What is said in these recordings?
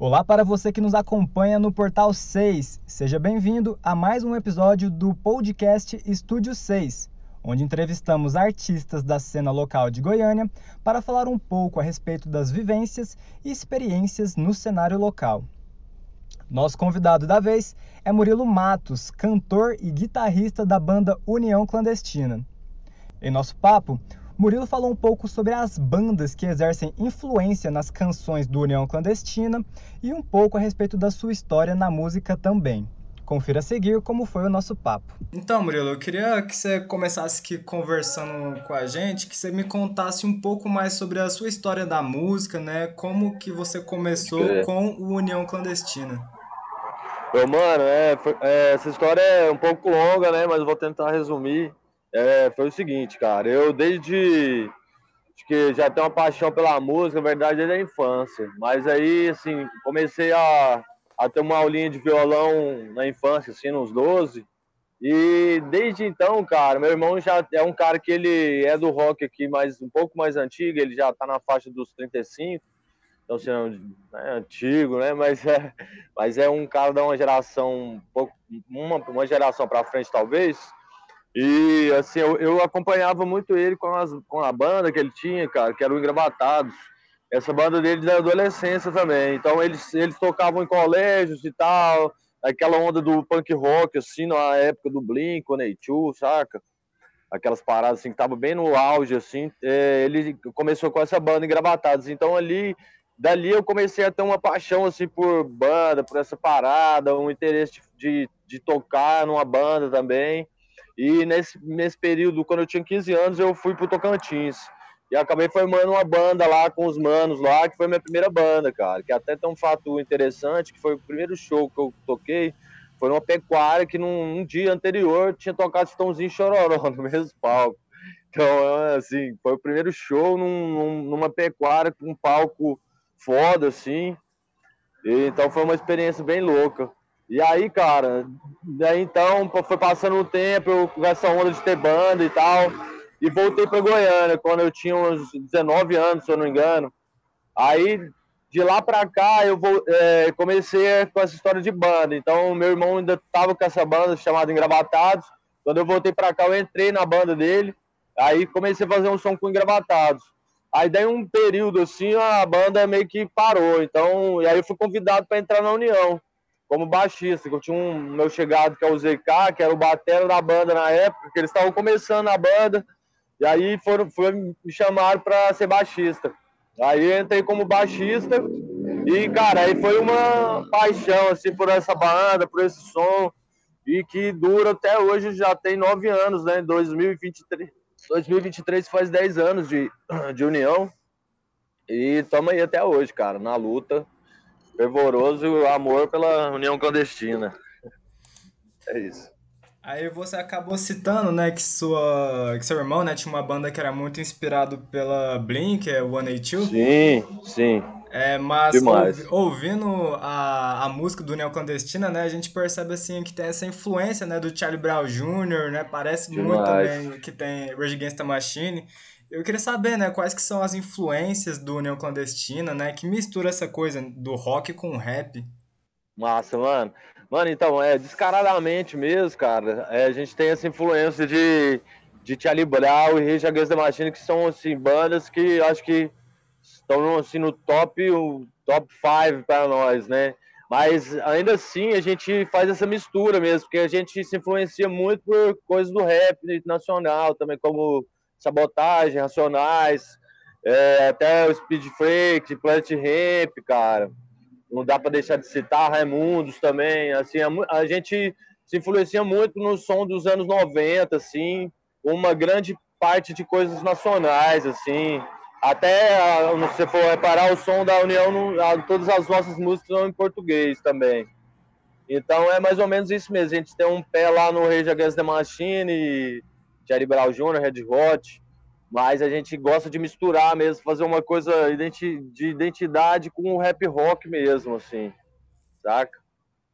Olá para você que nos acompanha no Portal 6. Seja bem-vindo a mais um episódio do podcast Estúdio 6, onde entrevistamos artistas da cena local de Goiânia para falar um pouco a respeito das vivências e experiências no cenário local. Nosso convidado da vez é Murilo Matos, cantor e guitarrista da banda União Clandestina. Em nosso papo, Murilo falou um pouco sobre as bandas que exercem influência nas canções do União Clandestina e um pouco a respeito da sua história na música também. Confira a seguir como foi o nosso papo. Então, Murilo, eu queria que você começasse aqui conversando com a gente, que você me contasse um pouco mais sobre a sua história da música, né? Como que você começou é. com o União Clandestina. Ô, mano, é, foi, é, essa história é um pouco longa, né? Mas eu vou tentar resumir. É, foi o seguinte, cara, eu desde acho que já tenho uma paixão pela música, na verdade, desde a infância. Mas aí, assim, comecei a, a ter uma aulinha de violão na infância, assim, nos 12. E desde então, cara, meu irmão já é um cara que ele é do rock aqui, mas um pouco mais antigo, ele já tá na faixa dos 35. Então, assim, é antigo, né? Mas é, mas é um cara da uma geração, um pouco, uma, uma geração para frente, talvez e assim, eu, eu, acompanhava muito ele com, as, com a banda que ele tinha, cara, que era o Engravatados. Essa banda dele da adolescência também. Então eles, eles tocavam em colégios e tal, aquela onda do punk rock, assim, na época do Blink, One saca? Aquelas paradas assim que tava bem no auge, assim. É, ele começou com essa banda Engravatados. Então ali, dali eu comecei a ter uma paixão, assim, por banda, por essa parada, um interesse de, de tocar numa banda também. E nesse, nesse período, quando eu tinha 15 anos, eu fui pro Tocantins. E acabei formando uma banda lá com os manos lá, que foi minha primeira banda, cara. Que até tem um fato interessante, que foi o primeiro show que eu toquei, foi numa pecuária que num, num dia anterior tinha tocado Estãozinho Chororó no mesmo palco. Então, assim, foi o primeiro show num, numa pecuária com um palco foda, assim. E, então foi uma experiência bem louca. E aí, cara, daí então foi passando o tempo, eu com essa onda de ter banda e tal, e voltei para Goiânia quando eu tinha uns 19 anos, se eu não me engano. Aí de lá para cá eu vou, é, comecei com essa história de banda. Então meu irmão ainda tava com essa banda chamada Engravatados. Quando eu voltei para cá eu entrei na banda dele. Aí comecei a fazer um som com Engravatados. Aí daí um período assim a banda meio que parou. Então, e aí eu fui convidado para entrar na União como baixista, que eu tinha um meu chegado que é o ZK, que era o batera da banda na época, que eles estavam começando a banda, e aí foram, foi, me chamaram para ser baixista. Aí entrei como baixista e, cara, aí foi uma paixão, assim, por essa banda, por esse som, e que dura até hoje, já tem nove anos, né, 2023, 2023 faz dez anos de, de união, e estamos aí até hoje, cara, na luta, fervoroso amor pela união clandestina. É isso. Aí você acabou citando, né, que sua que seu irmão, né, tinha uma banda que era muito inspirado pela Blink, é One Eight Sim, sim. É, mas ouvi, ouvindo a, a música do União Clandestina, né, a gente percebe assim que tem essa influência, né, do Charlie Brown Jr., né, parece Demais. muito também que tem Rage Against the Machine. Eu queria saber, né, quais que são as influências do União Clandestina, né, que mistura essa coisa do rock com o rap. Massa, mano. Mano, então, é descaradamente mesmo, cara, é, a gente tem essa influência de, de Charlie Brown e Rage Against the Machine, que são, assim, bandas que acho que estão, assim, no top, o top 5 para nós, né? Mas ainda assim a gente faz essa mistura mesmo, porque a gente se influencia muito por coisas do rap nacional também, como Sabotagem, Racionais, é, até o Speed Freak, Planet Ramp, cara. Não dá para deixar de citar Raimundos também. Assim, a, a, gente se influencia muito no som dos anos 90, assim, uma grande parte de coisas nacionais, assim. Até, se você for reparar, o som da União, todas as nossas músicas são em português também. Então é mais ou menos isso mesmo. A gente tem um pé lá no Rage Against the Machine, Jerry Brown Jr., Red Hot, mas a gente gosta de misturar mesmo, fazer uma coisa de identidade com o rap rock mesmo, assim, saca?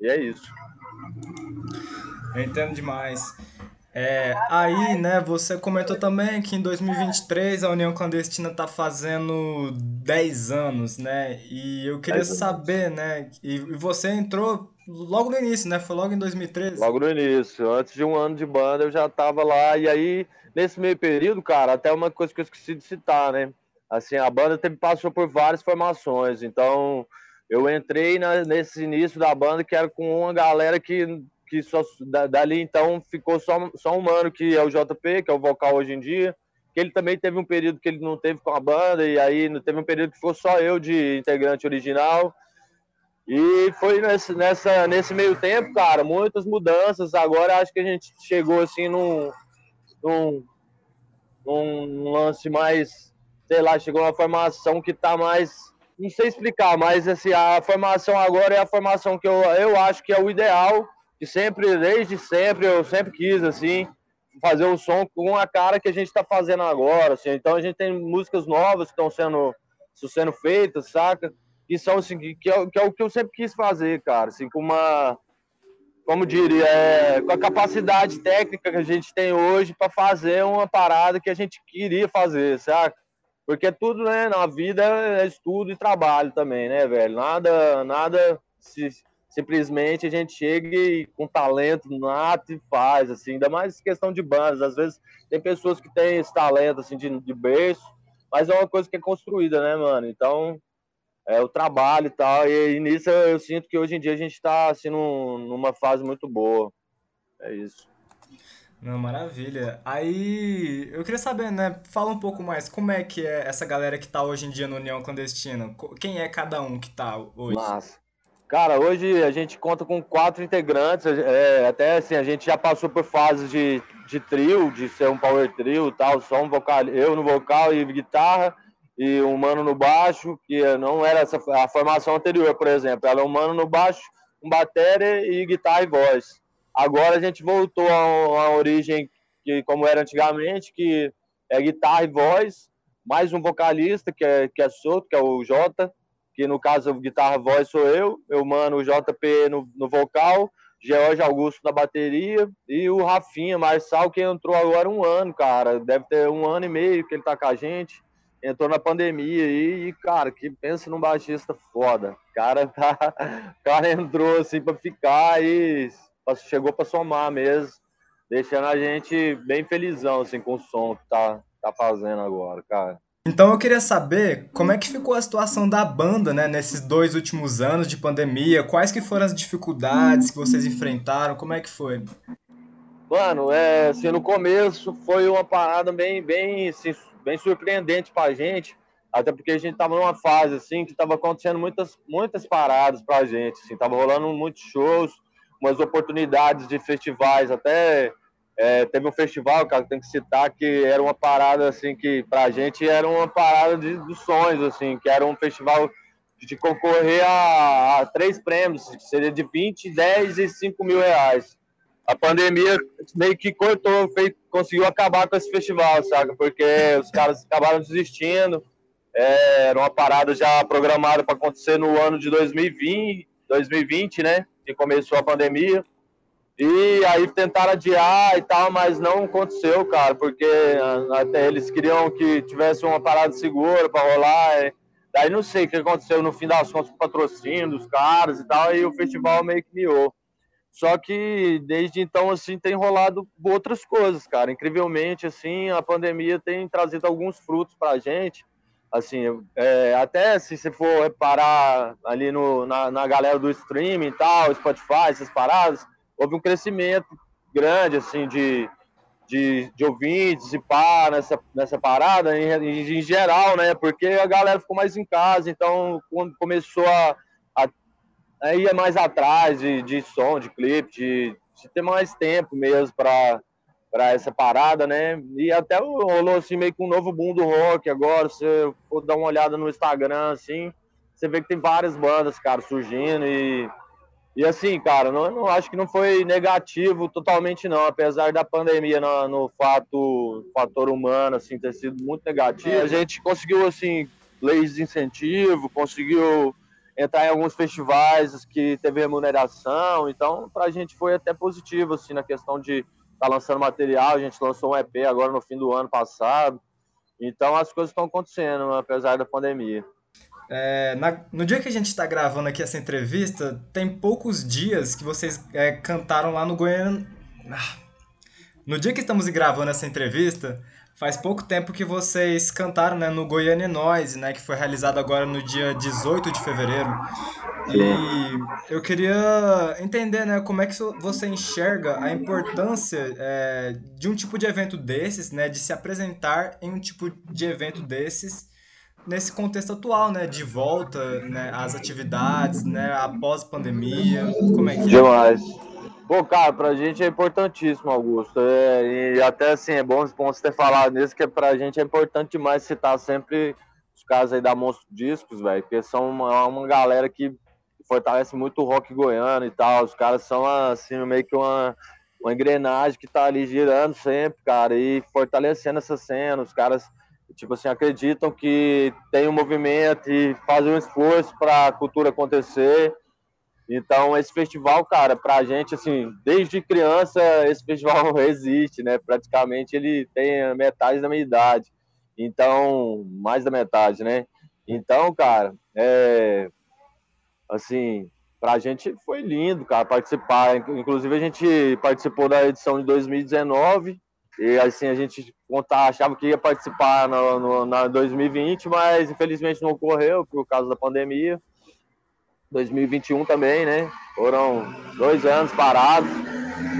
E é isso. Eu entendo demais. É, aí, né, você comentou também que em 2023 a União Clandestina está fazendo 10 anos, né? E eu queria saber, né, e você entrou logo no início, né? Foi logo em 2013. Logo no início, antes de um ano de banda eu já estava lá e aí nesse meio período, cara, até uma coisa que eu esqueci de citar, né? Assim, a banda teve, passou por várias formações, então eu entrei na, nesse início da banda que era com uma galera que que só dali então ficou só, só um mano que é o JP, que é o vocal hoje em dia, que ele também teve um período que ele não teve com a banda, e aí teve um período que ficou só eu de integrante original. E foi nesse, nessa, nesse meio tempo, cara, muitas mudanças. Agora acho que a gente chegou assim num, num, num lance mais, sei lá, chegou uma formação que tá mais. Não sei explicar, mas assim, a formação agora é a formação que eu, eu acho que é o ideal que sempre, desde sempre, eu sempre quis, assim, fazer um som com a cara que a gente está fazendo agora, assim. Então a gente tem músicas novas que estão sendo, sendo feitas, saca? Que são, assim, que é, que é o que eu sempre quis fazer, cara, assim, com uma, como diria, é, com a capacidade técnica que a gente tem hoje para fazer uma parada que a gente queria fazer, saca? Porque tudo, né, na vida é estudo e trabalho também, né, velho? Nada, nada se, simplesmente a gente chega e com talento nato e faz, assim, ainda mais questão de bandas. Às vezes tem pessoas que têm esse talento, assim, de, de berço, mas é uma coisa que é construída, né, mano? Então, é o trabalho e tal, e, e nisso eu, eu, sinto que hoje em dia a gente está, assim, num, numa fase muito boa. É isso. Não, maravilha. Aí, eu queria saber, né? Fala um pouco mais, como é que é essa galera que tá hoje em dia no União Clandestina? Quem é cada um que tá hoje? Massa. Cara, hoje a gente conta com quatro integrantes, é, até assim, a gente já passou por fases de, de trio, de ser um power trio tal, só um vocal, eu no vocal e guitarra, e um mano no baixo, que não era essa, a formação anterior, por exemplo, era um mano no baixo, um bateria e guitarra e voz. Agora a gente voltou a uma origem que, como era antigamente, que é guitarra e voz, mais um vocalista, que é, que é solto, que é o Jota, que no caso guitarra voz sou eu, meu mano o JP no, no vocal, George Augusto na bateria e o Rafinha Marçal que entrou agora um ano, cara, deve ter um ano e meio que ele tá com a gente, entrou na pandemia e, e cara, que pensa num baixista foda, cara tá, cara entrou assim para ficar e chegou para somar mesmo, deixando a gente bem felizão assim com o som que tá, tá fazendo agora, cara. Então eu queria saber como é que ficou a situação da banda, né, nesses dois últimos anos de pandemia, quais que foram as dificuldades que vocês enfrentaram, como é que foi? Mano, é, assim, no começo foi uma parada bem, bem, assim, bem surpreendente pra gente, até porque a gente tava numa fase, assim, que tava acontecendo muitas, muitas paradas pra gente, assim, tava rolando muitos shows, umas oportunidades de festivais até é, teve um festival, cara, tem que citar que era uma parada assim que pra gente era uma parada de, dos sonhos, assim, que era um festival de concorrer a, a três prêmios, que seria de 20, 10 e 5 mil reais. A pandemia meio que cortou, fez, conseguiu acabar com esse festival, sabe? Porque os caras acabaram desistindo. É, era uma parada já programada para acontecer no ano de 2020, 2020, né? Que começou a pandemia. E aí tentaram adiar e tal, mas não aconteceu, cara, porque até eles queriam que tivesse uma parada segura para rolar. E... Daí não sei o que aconteceu no fim das contas com o patrocínio dos caras e tal, e o festival meio que miou. Só que desde então, assim, tem rolado outras coisas, cara. Incrivelmente, assim, a pandemia tem trazido alguns frutos pra gente. Assim, é, até se você for reparar ali no, na, na galera do streaming e tal, Spotify, essas paradas, houve um crescimento grande, assim, de, de, de ouvintes e pá, nessa, nessa parada, em, em, geral, né? Porque a galera ficou mais em casa, então quando começou a, a, a ir mais atrás de, de som, de clipe, de, de ter mais tempo mesmo para para essa parada, né? E até rolou assim meio que um novo boom do rock agora. Se for dar uma olhada no Instagram, assim, você vê que tem várias bandas, cara, surgindo e e assim, cara, não, não acho que não foi negativo totalmente não, apesar da pandemia no, no fato fator humano assim ter sido muito negativo. A gente conseguiu assim leis de incentivo, conseguiu entrar em alguns festivais que teve remuneração, então para a gente foi até positivo assim na questão de, tá lançando material, a gente lançou um EP agora no fim do ano passado. Então as coisas estão acontecendo, apesar da pandemia. É, na, no dia que a gente está gravando aqui essa entrevista, tem poucos dias que vocês é, cantaram lá no Goiânia. Ah, no dia que estamos gravando essa entrevista, faz pouco tempo que vocês cantaram né, no Goiânia Noise, né, que foi realizado agora no dia 18 de fevereiro. E eu queria entender né, como é que você enxerga a importância é, de um tipo de evento desses, né, de se apresentar em um tipo de evento desses nesse contexto atual, né, de volta, né, às atividades, né, após pandemia, como é que é? Demais. Pô, cara, pra gente é importantíssimo, Augusto. É, e até assim, é bom, bom você ter falado nisso, que pra gente é importante demais citar sempre os casos aí da Monstro Discos, velho, porque são uma, uma galera que fortalece muito o rock goiano e tal. Os caras são, assim, meio que uma, uma engrenagem que tá ali girando sempre, cara, e fortalecendo essa cena. Os caras tipo assim, acreditam que tem um movimento e fazem um esforço para a cultura acontecer. Então, esse festival, cara, para a gente, assim, desde criança, esse festival existe, né? Praticamente ele tem metade da minha idade. Então, mais da metade, né? Então, cara, é. Assim, para a gente foi lindo, cara, participar. Inclusive, a gente participou da edição de 2019 e assim, a gente achava que ia participar no, no, na 2020, mas infelizmente não ocorreu por causa da pandemia. 2021 também, né? Foram dois anos parados.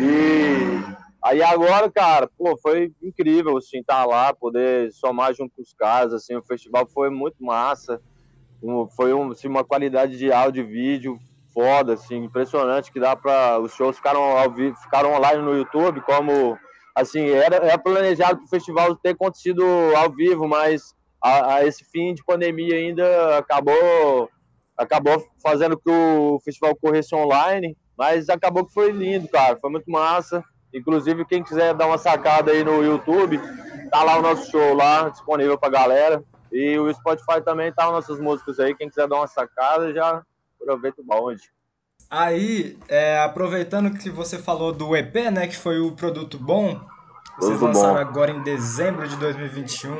E aí agora, cara, pô, foi incrível, assim, estar tá lá, poder somar junto com os caras, assim, o festival foi muito massa. Foi um, assim, uma qualidade de áudio e vídeo foda, assim, impressionante, que dá para Os shows ficaram, ao vivo, ficaram online no YouTube, como assim, era, era planejado para o festival ter acontecido ao vivo, mas a, a, esse fim de pandemia ainda acabou acabou fazendo que o festival corresse online, mas acabou que foi lindo, cara, foi muito massa. Inclusive, quem quiser dar uma sacada aí no YouTube, tá lá o nosso show lá, disponível pra galera. E o Spotify também tá nossas músicas aí, quem quiser dar uma sacada, já aproveita o bonde. Aí, é, aproveitando que você falou do EP, né, que foi o produto bom, vocês lançaram bom. agora em dezembro de 2021.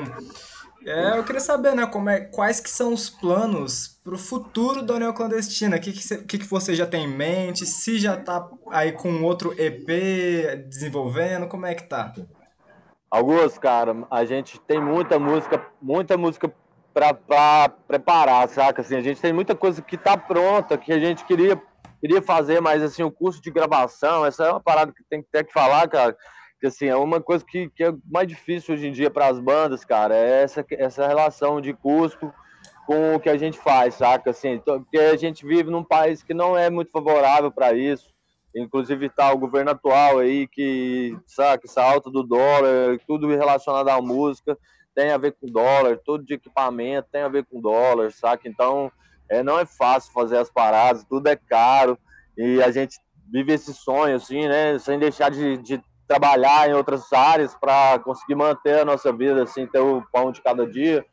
É, eu queria saber, né, como é, quais que são os planos para o futuro da União Clandestina? O que, que, que, que você já tem em mente? Se já tá aí com outro EP desenvolvendo, como é que tá? Augusto, cara, a gente tem muita música, muita música para preparar, saca? Assim, a gente tem muita coisa que tá pronta, que a gente queria queria fazer, mas assim, o curso de gravação, essa é uma parada que tem que ter que falar, cara. Que assim, é uma coisa que, que é mais difícil hoje em dia para as bandas, cara, é essa, essa relação de custo com o que a gente faz, saca? Assim, porque a gente vive num país que não é muito favorável para isso. Inclusive tá o governo atual aí que, saca, essa alta do dólar, tudo relacionado à música tem a ver com dólar, tudo de equipamento tem a ver com dólar, saca? Então, é, não é fácil fazer as paradas, tudo é caro e a gente vive esse sonho, assim, né? Sem deixar de, de trabalhar em outras áreas para conseguir manter a nossa vida, assim, ter o pão de cada dia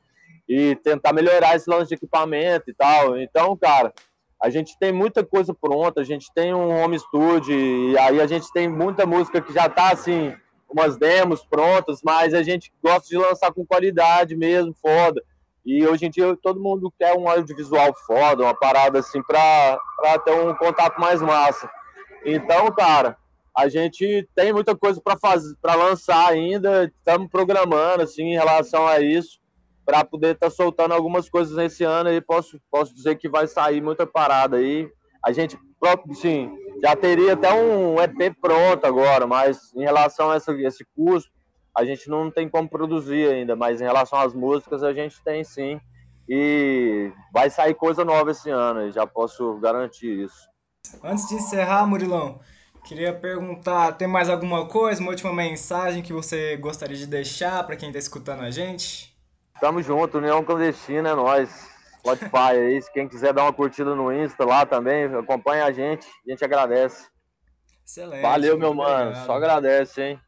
e tentar melhorar esse lance de equipamento e tal. Então, cara, a gente tem muita coisa pronta, a gente tem um home studio e aí a gente tem muita música que já tá assim, umas demos prontas, mas a gente gosta de lançar com qualidade mesmo, foda. E hoje em dia todo mundo quer um audiovisual foda, uma parada assim para ter um contato mais massa. Então, cara, a gente tem muita coisa para fazer, para lançar ainda, estamos programando assim em relação a isso para poder estar tá soltando algumas coisas nesse ano e posso posso dizer que vai sair muita parada aí. A gente próprio, sim, já teria até um EP pronto agora, mas em relação a esse, esse custo a gente não tem como produzir ainda, mas em relação às músicas a gente tem sim. E vai sair coisa nova esse ano, já posso garantir isso. Antes de encerrar, Murilão, queria perguntar: tem mais alguma coisa, uma última mensagem que você gostaria de deixar para quem está escutando a gente? Tamo junto, União Clandestina é nós. Spotify aí, quem quiser dar uma curtida no Insta lá também, acompanha a gente, a gente agradece. Excelente. Valeu, meu mano, obrigado. só agradece, hein?